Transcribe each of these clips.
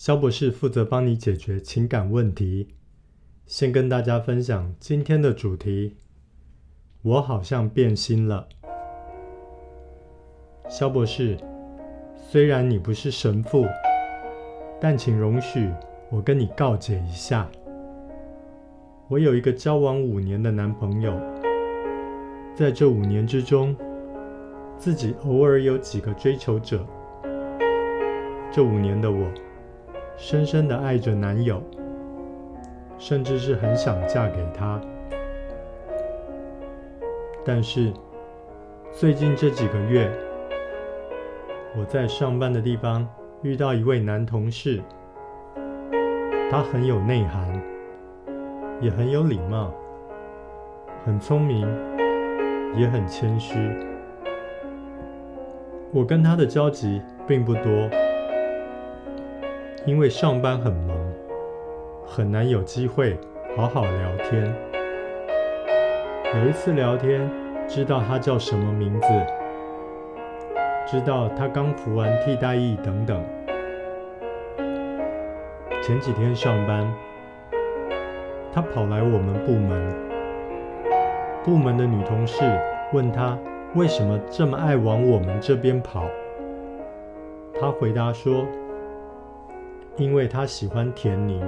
肖博士负责帮你解决情感问题。先跟大家分享今天的主题：我好像变心了。肖博士，虽然你不是神父，但请容许我跟你告解一下。我有一个交往五年的男朋友，在这五年之中，自己偶尔有几个追求者。这五年的我。深深的爱着男友，甚至是很想嫁给他。但是最近这几个月，我在上班的地方遇到一位男同事，他很有内涵，也很有礼貌，很聪明，也很谦虚。我跟他的交集并不多。因为上班很忙，很难有机会好好聊天。有一次聊天，知道他叫什么名字，知道他刚服完替代役等等。前几天上班，他跑来我们部门，部门的女同事问他为什么这么爱往我们这边跑，他回答说。因为他喜欢田宁，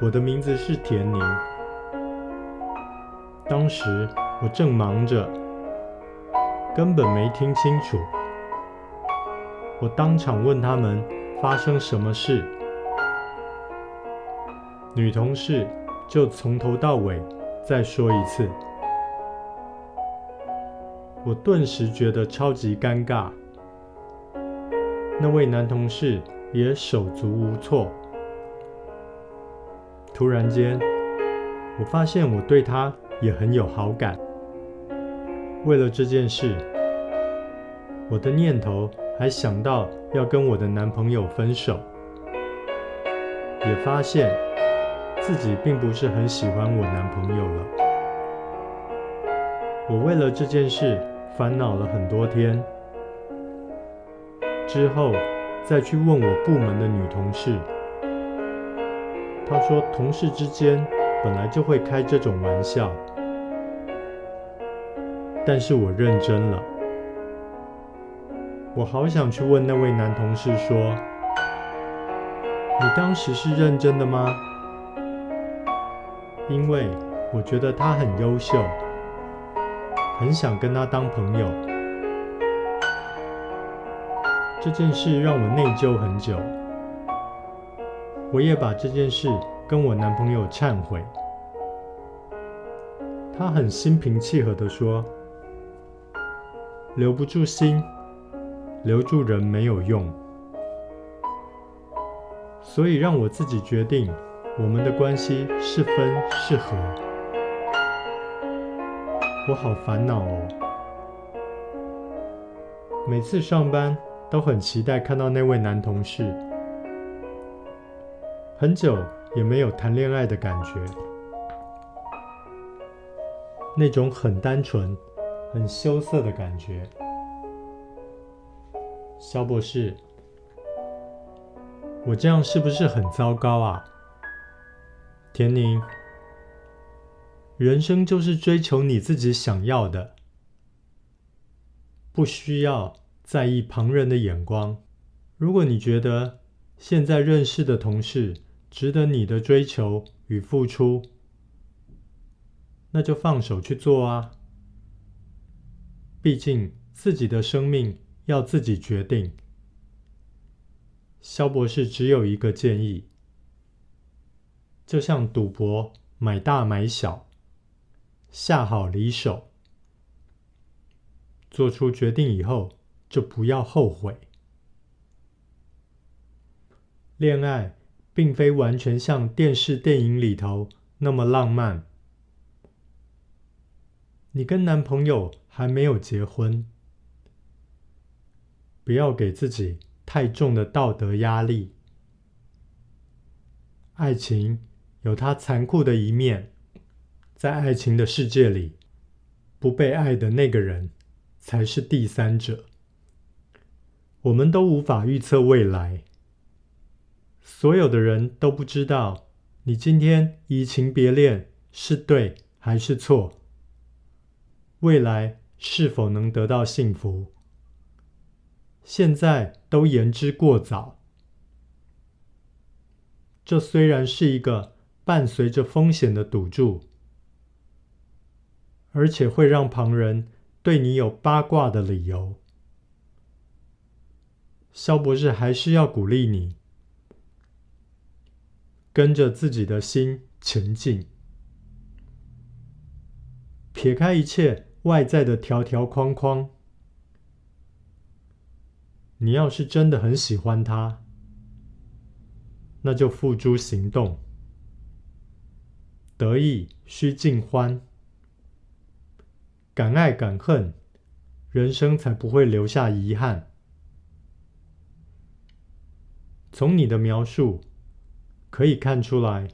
我的名字是田宁。当时我正忙着，根本没听清楚。我当场问他们发生什么事，女同事就从头到尾再说一次。我顿时觉得超级尴尬。那位男同事。也手足无措。突然间，我发现我对他也很有好感。为了这件事，我的念头还想到要跟我的男朋友分手，也发现自己并不是很喜欢我男朋友了。我为了这件事烦恼了很多天。之后，再去问我部门的女同事，她说同事之间本来就会开这种玩笑，但是我认真了。我好想去问那位男同事说：“你当时是认真的吗？”因为我觉得他很优秀，很想跟他当朋友。这件事让我内疚很久，我也把这件事跟我男朋友忏悔。他很心平气和地说：“留不住心，留住人没有用，所以让我自己决定我们的关系是分是合。”我好烦恼哦，每次上班。都很期待看到那位男同事，很久也没有谈恋爱的感觉，那种很单纯、很羞涩的感觉。肖博士，我这样是不是很糟糕啊？田宁，人生就是追求你自己想要的，不需要。在意旁人的眼光。如果你觉得现在认识的同事值得你的追求与付出，那就放手去做啊。毕竟自己的生命要自己决定。萧博士只有一个建议，就像赌博，买大买小，下好离手，做出决定以后就不要后悔。恋爱并非完全像电视电影里头那么浪漫。你跟男朋友还没有结婚，不要给自己太重的道德压力。爱情有它残酷的一面，在爱情的世界里，不被爱的那个人才是第三者。我们都无法预测未来。所有的人都不知道你今天移情别恋是对还是错，未来是否能得到幸福，现在都言之过早。这虽然是一个伴随着风险的赌注，而且会让旁人对你有八卦的理由。萧博士还是要鼓励你。跟着自己的心前进，撇开一切外在的条条框框。你要是真的很喜欢他，那就付诸行动。得意须尽欢，敢爱敢恨，人生才不会留下遗憾。从你的描述。可以看出来，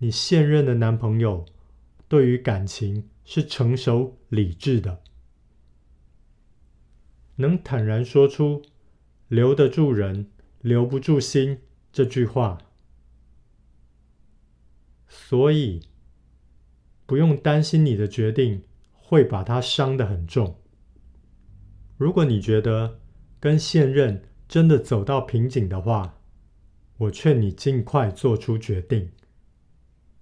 你现任的男朋友对于感情是成熟理智的，能坦然说出“留得住人，留不住心”这句话，所以不用担心你的决定会把他伤得很重。如果你觉得跟现任真的走到瓶颈的话，我劝你尽快做出决定，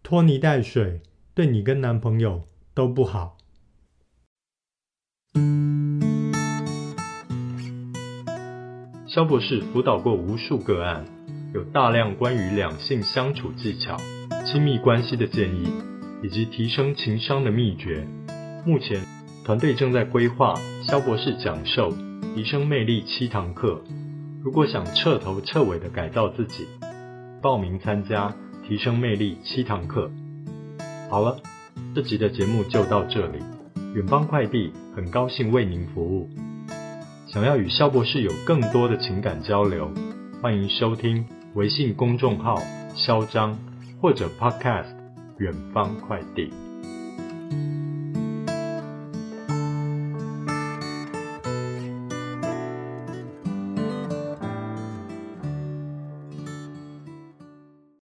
拖泥带水对你跟男朋友都不好。肖博士辅导过无数个案，有大量关于两性相处技巧、亲密关系的建议，以及提升情商的秘诀。目前团队正在规划肖博士讲授提升魅力七堂课。如果想彻头彻尾的改造自己，报名参加提升魅力七堂课。好了，这集的节目就到这里。远方快递很高兴为您服务。想要与肖博士有更多的情感交流，欢迎收听微信公众号“肖张”或者 Podcast“ 远方快递”。